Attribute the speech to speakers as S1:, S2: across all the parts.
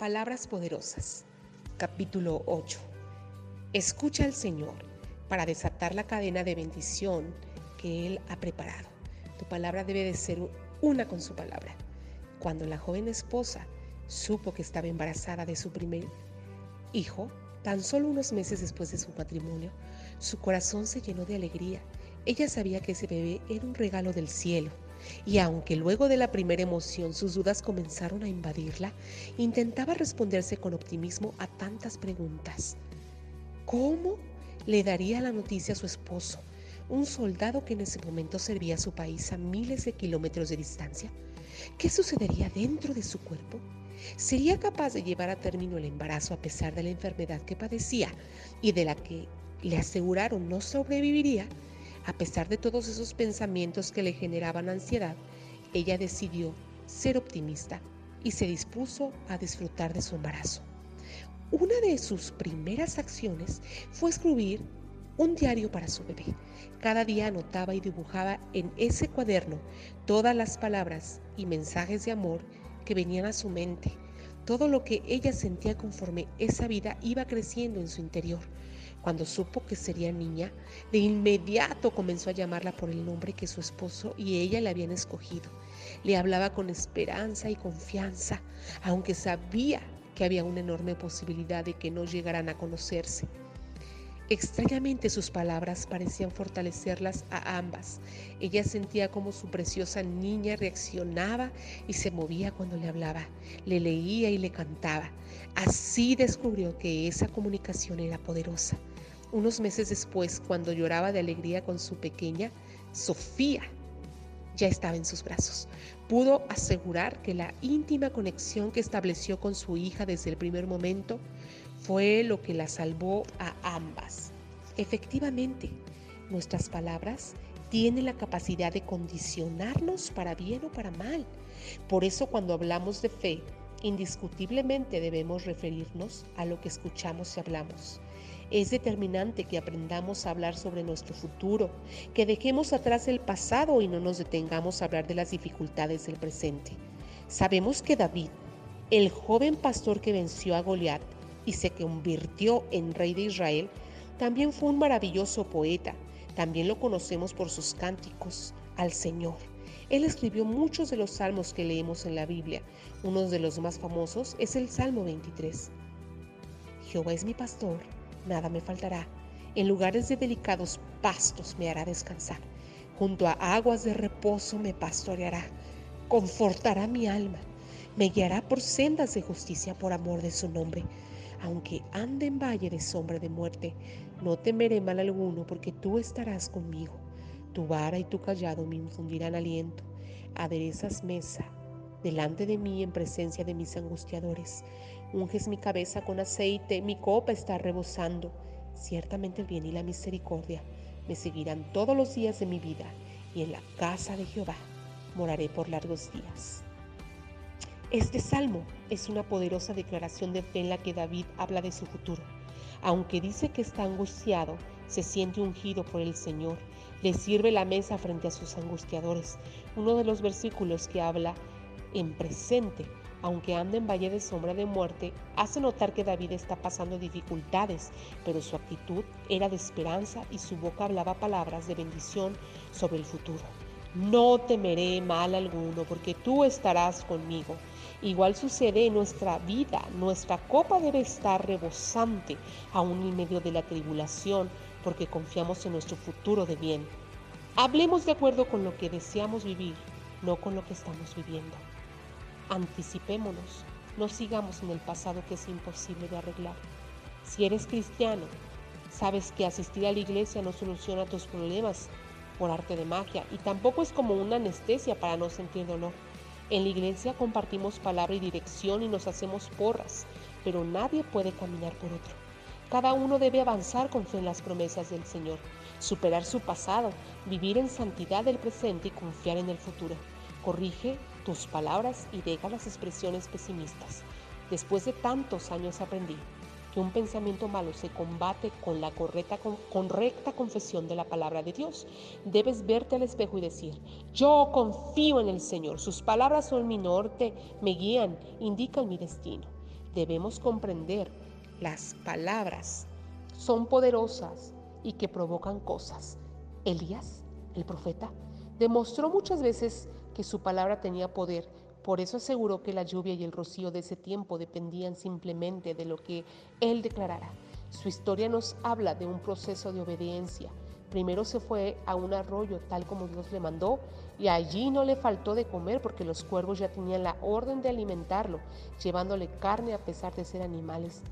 S1: Palabras poderosas. Capítulo 8. Escucha al Señor para desatar la cadena de bendición que Él ha preparado. Tu palabra debe de ser una con su palabra. Cuando la joven esposa supo que estaba embarazada de su primer hijo, tan solo unos meses después de su matrimonio, su corazón se llenó de alegría. Ella sabía que ese bebé era un regalo del cielo y aunque luego de la primera emoción sus dudas comenzaron a invadirla, intentaba responderse con optimismo a tantas preguntas. ¿Cómo le daría la noticia a su esposo, un soldado que en ese momento servía a su país a miles de kilómetros de distancia? ¿Qué sucedería dentro de su cuerpo? ¿Sería capaz de llevar a término el embarazo a pesar de la enfermedad que padecía y de la que le aseguraron no sobreviviría? A pesar de todos esos pensamientos que le generaban ansiedad, ella decidió ser optimista y se dispuso a disfrutar de su embarazo. Una de sus primeras acciones fue escribir un diario para su bebé. Cada día anotaba y dibujaba en ese cuaderno todas las palabras y mensajes de amor que venían a su mente. Todo lo que ella sentía conforme esa vida iba creciendo en su interior. Cuando supo que sería niña, de inmediato comenzó a llamarla por el nombre que su esposo y ella le habían escogido. Le hablaba con esperanza y confianza, aunque sabía que había una enorme posibilidad de que no llegaran a conocerse. Extrañamente sus palabras parecían fortalecerlas a ambas. Ella sentía como su preciosa niña reaccionaba y se movía cuando le hablaba, le leía y le cantaba. Así descubrió que esa comunicación era poderosa. Unos meses después, cuando lloraba de alegría con su pequeña, Sofía ya estaba en sus brazos. Pudo asegurar que la íntima conexión que estableció con su hija desde el primer momento fue lo que la salvó a ambas. Efectivamente, nuestras palabras tienen la capacidad de condicionarnos para bien o para mal. Por eso cuando hablamos de fe, indiscutiblemente debemos referirnos a lo que escuchamos y hablamos. Es determinante que aprendamos a hablar sobre nuestro futuro, que dejemos atrás el pasado y no nos detengamos a hablar de las dificultades del presente. Sabemos que David, el joven pastor que venció a Goliat, y se convirtió en rey de Israel, también fue un maravilloso poeta. También lo conocemos por sus cánticos al Señor. Él escribió muchos de los salmos que leemos en la Biblia. Uno de los más famosos es el Salmo 23. Jehová es mi pastor, nada me faltará. En lugares de delicados pastos me hará descansar. Junto a aguas de reposo me pastoreará. Confortará mi alma. Me guiará por sendas de justicia por amor de su nombre. Aunque ande en valle de sombra de muerte, no temeré mal alguno, porque tú estarás conmigo. Tu vara y tu callado me infundirán aliento. Aderezas mesa delante de mí en presencia de mis angustiadores. Unges mi cabeza con aceite, mi copa está rebosando. Ciertamente el bien y la misericordia me seguirán todos los días de mi vida, y en la casa de Jehová moraré por largos días. Este salmo es una poderosa declaración de fe en la que David habla de su futuro. Aunque dice que está angustiado, se siente ungido por el Señor, le sirve la mesa frente a sus angustiadores. Uno de los versículos que habla en presente, aunque anda en valle de sombra de muerte, hace notar que David está pasando dificultades, pero su actitud era de esperanza y su boca hablaba palabras de bendición sobre el futuro. No temeré mal alguno, porque tú estarás conmigo. Igual sucede en nuestra vida. Nuestra copa debe estar rebosante, aún en medio de la tribulación, porque confiamos en nuestro futuro de bien. Hablemos de acuerdo con lo que deseamos vivir, no con lo que estamos viviendo. Anticipémonos, no sigamos en el pasado que es imposible de arreglar. Si eres cristiano, sabes que asistir a la iglesia no soluciona tus problemas, por arte de magia y tampoco es como una anestesia para no sentir dolor. En la iglesia compartimos palabra y dirección y nos hacemos porras, pero nadie puede caminar por otro. Cada uno debe avanzar con fe en las promesas del Señor, superar su pasado, vivir en santidad del presente y confiar en el futuro. Corrige tus palabras y deja las expresiones pesimistas. Después de tantos años aprendí que un pensamiento malo se combate con la correcta, correcta confesión de la palabra de Dios. Debes verte al espejo y decir, yo confío en el Señor, sus palabras son mi norte, me guían, indican mi destino. debemos comprender las palabras son poderosas y que provocan cosas. Elías, el profeta, demostró muchas veces que su palabra tenía poder. Por eso aseguró que la lluvia y el rocío de ese tiempo dependían simplemente de lo que él declarara. Su historia nos habla de un proceso de obediencia. Primero se fue a un arroyo tal como Dios le mandó y allí no le faltó de comer porque los cuervos ya tenían la orden de alimentarlo, llevándole carne a pesar de ser animales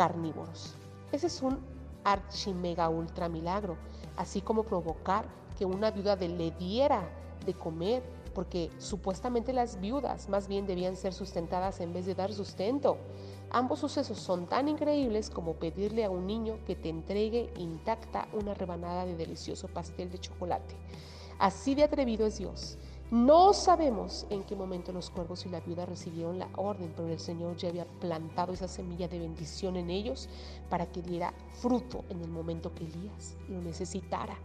S1: carnívoros. Ese es un archimega ultra milagro, así como provocar que una viuda le diera de comer porque supuestamente las viudas más bien debían ser sustentadas en vez de dar sustento. Ambos sucesos son tan increíbles como pedirle a un niño que te entregue intacta una rebanada de delicioso pastel de chocolate. Así de atrevido es Dios. No sabemos en qué momento los cuervos y la viuda recibieron la orden, pero el Señor ya había plantado esa semilla de bendición en ellos para que diera fruto en el momento que Elías lo necesitara.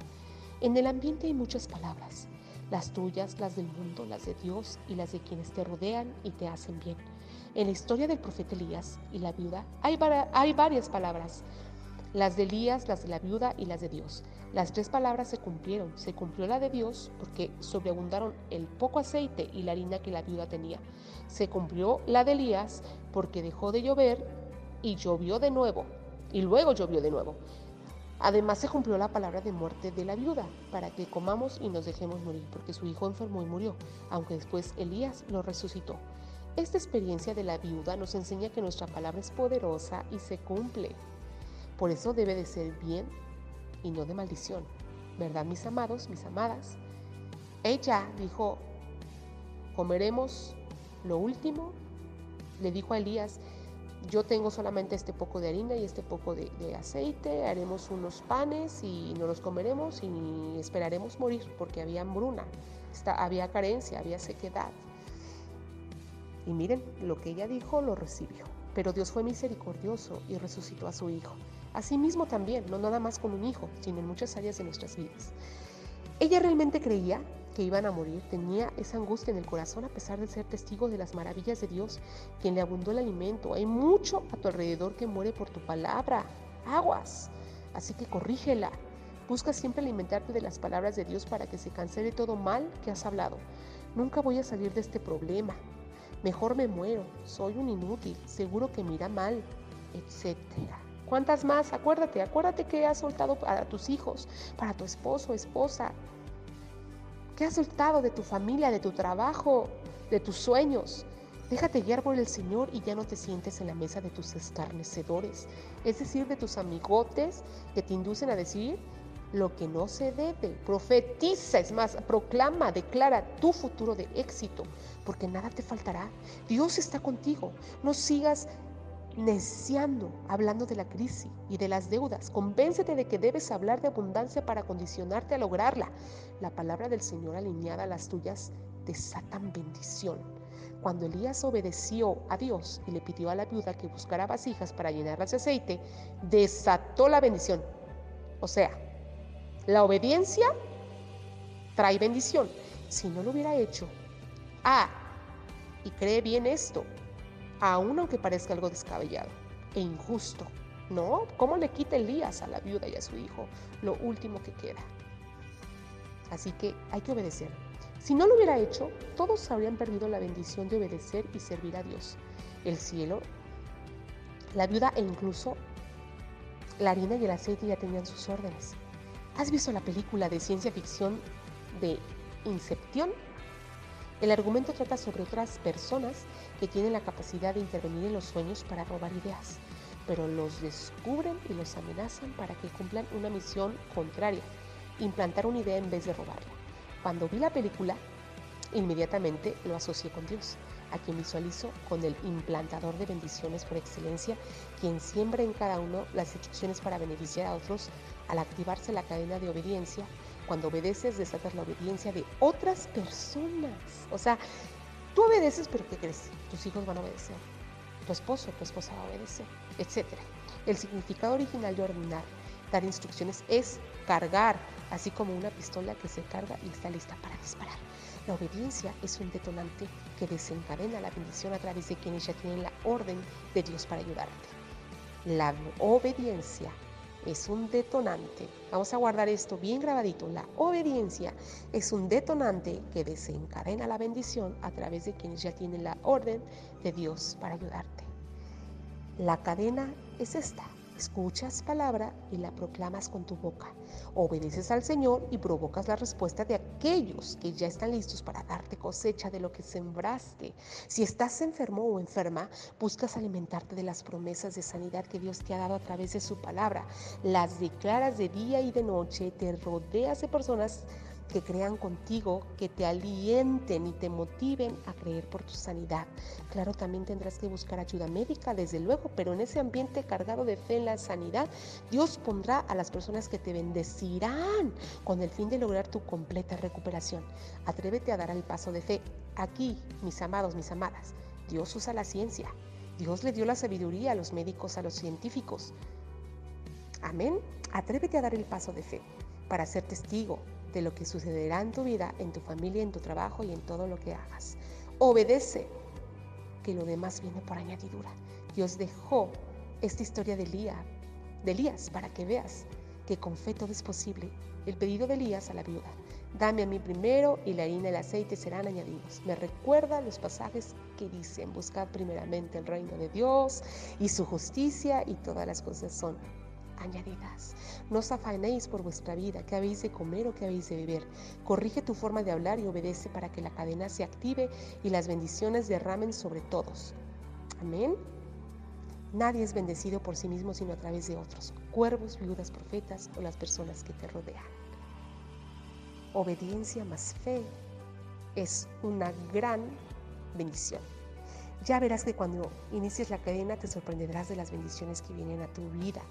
S1: En el ambiente hay muchas palabras, las tuyas, las del mundo, las de Dios y las de quienes te rodean y te hacen bien. En la historia del profeta Elías y la viuda hay, hay varias palabras, las de Elías, las de la viuda y las de Dios. Las tres palabras se cumplieron. Se cumplió la de Dios porque sobreabundaron el poco aceite y la harina que la viuda tenía. Se cumplió la de Elías porque dejó de llover y llovió de nuevo. Y luego llovió de nuevo. Además se cumplió la palabra de muerte de la viuda, para que comamos y nos dejemos morir, porque su hijo enfermó y murió, aunque después Elías lo resucitó. Esta experiencia de la viuda nos enseña que nuestra palabra es poderosa y se cumple. Por eso debe de ser bien y no de maldición. ¿Verdad, mis amados, mis amadas? Ella dijo, comeremos lo último. Le dijo a Elías, yo tengo solamente este poco de harina y este poco de, aceite, haremos unos panes y no los comeremos y esperaremos morir porque había hambruna, había carencia, había sequedad. Y miren, lo que ella dijo lo recibió. Pero Dios fue misericordioso y resucitó a su hijo. Asimismo también, no nada más con un hijo, sino en muchas áreas de nuestras vidas. Ella realmente creía que iban a morir, tenía esa angustia en el corazón a pesar de ser testigo de las maravillas de Dios, quien le abundó el alimento. Hay mucho a tu alrededor que muere por tu palabra. Aguas. Así que corrígela. Busca siempre alimentarte de las palabras de Dios para que se cancele todo mal que has hablado. Nunca voy a salir de este problema. Mejor me muero, soy un inútil, seguro que mira mal, etc. ¿Cuántas más? Acuérdate, acuérdate que has soltado a tus hijos, para tu esposo, esposa. ¿Qué has soltado de tu familia, de tu trabajo, de tus sueños? Déjate guiar por el Señor y ya no te sientes en la mesa de tus escarnecedores, es decir, de tus amigotes que te inducen a decir lo que no se debe. Profetiza, es más, proclama, declara tu futuro de éxito, porque nada te faltará. Dios está contigo. No sigas neciando, hablando de la crisis y de las deudas. Convéncete de que debes hablar de abundancia para condicionarte a lograrla. La palabra del Señor alineada a las tuyas desatan bendición. Cuando Elías obedeció a Dios y le pidió a la viuda que buscara vasijas para llenarlas de aceite, desató la bendición. O sea, la obediencia trae bendición. Si no lo hubiera hecho, ah, y cree bien esto, aun aunque parezca algo descabellado e injusto, ¿no? ¿Cómo le quita Elías a la viuda y a su hijo lo último que queda? Así que hay que obedecer. Si no lo hubiera hecho, todos habrían perdido la bendición de obedecer y servir a Dios. El cielo, la viuda e incluso la harina y el aceite ya tenían sus órdenes. ¿Has visto la película de ciencia ficción de Inception? El argumento trata sobre otras personas que tienen la capacidad de intervenir en los sueños para robar ideas, pero los descubren y los amenazan para que cumplan una misión contraria, implantar una idea en vez de robarla. Cuando vi la película, inmediatamente lo asocié con Dios, a quien visualizo con el implantador de bendiciones por excelencia, quien siembra en cada uno las instrucciones para beneficiar a otros al activarse la cadena de obediencia, cuando obedeces desatas la obediencia de otras personas. O sea, tú obedeces, pero ¿qué crees? Tus hijos van a obedecer. Tu esposo, tu esposa va a obedecer, etc. El significado original de ordenar, dar instrucciones es cargar, así como una pistola que se carga y está lista para disparar. La obediencia es un detonante que desencadena la bendición a través de quienes ya tienen la orden de Dios para ayudarte. La obediencia es un detonante. Vamos a guardar esto bien grabadito. La obediencia es un detonante que desencadena la bendición a través de quienes ya tienen la orden de Dios para ayudarte. La cadena es esta. Escuchas palabra y la proclamas con tu boca. Obedeces al Señor y provocas la respuesta de aquellos que ya están listos para darte cosecha de lo que sembraste. Si estás enfermo o enferma, buscas alimentarte de las promesas de sanidad que Dios te ha dado a través de su palabra. Las declaras de día y de noche, te rodeas de personas que crean contigo, que te alienten y te motiven a creer por tu sanidad. Claro, también tendrás que buscar ayuda médica, desde luego, pero en ese ambiente cargado de fe en la sanidad, Dios pondrá a las personas que te bendecirán con el fin de lograr tu completa recuperación. Atrévete a dar el paso de fe. Aquí, mis amados, mis amadas, Dios usa la ciencia. Dios le dio la sabiduría a los médicos, a los científicos. Amén. Atrévete a dar el paso de fe para ser testigo de lo que sucederá en tu vida, en tu familia, en tu trabajo y en todo lo que hagas. Obedece, que lo demás viene por añadidura. Dios dejó esta historia de Elías, de para que veas que con fe todo es posible. El pedido de Elías a la viuda, dame a mí primero y la harina y el aceite serán añadidos. Me recuerda los pasajes que dicen, buscad primeramente el reino de Dios y su justicia y todas las cosas son añadidas. No os afanéis por vuestra vida, que habéis de comer o que habéis de beber. Corrige tu forma de hablar y obedece para que la cadena se active y las bendiciones derramen sobre todos. Amén. Nadie es bendecido por sí mismo sino a través de otros, cuervos, viudas, profetas o las personas que te rodean. Obediencia más fe es una gran bendición. Ya verás que cuando inicies la cadena te sorprenderás de las bendiciones que vienen a tu vida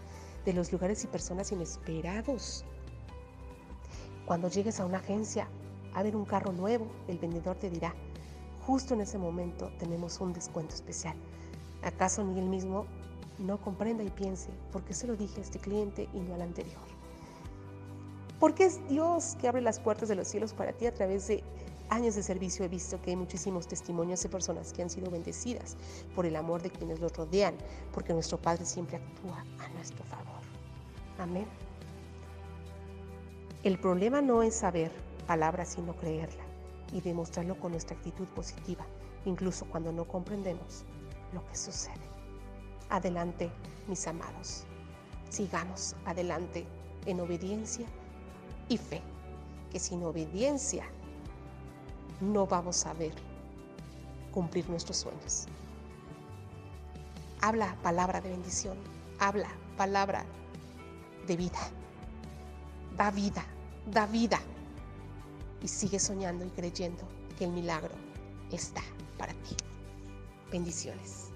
S1: de los lugares y personas inesperados. Cuando llegues a una agencia a ver un carro nuevo, el vendedor te dirá, justo en ese momento tenemos un descuento especial. ¿Acaso ni él mismo no comprenda y piense, ¿por qué se lo dije a este cliente y no al anterior? Porque es Dios que abre las puertas de los cielos para ti a través de años de servicio he visto que hay muchísimos testimonios de personas que han sido bendecidas por el amor de quienes los rodean, porque nuestro Padre siempre actúa a nuestro favor. Amén. El problema no es saber palabras, sino creerla y demostrarlo con nuestra actitud positiva, incluso cuando no comprendemos lo que sucede. Adelante, mis amados. Sigamos adelante en obediencia y fe, que sin obediencia no vamos a ver cumplir nuestros sueños. Habla palabra de bendición, habla palabra de vida. Da vida, da vida. Y sigue soñando y creyendo que el milagro está para ti. Bendiciones.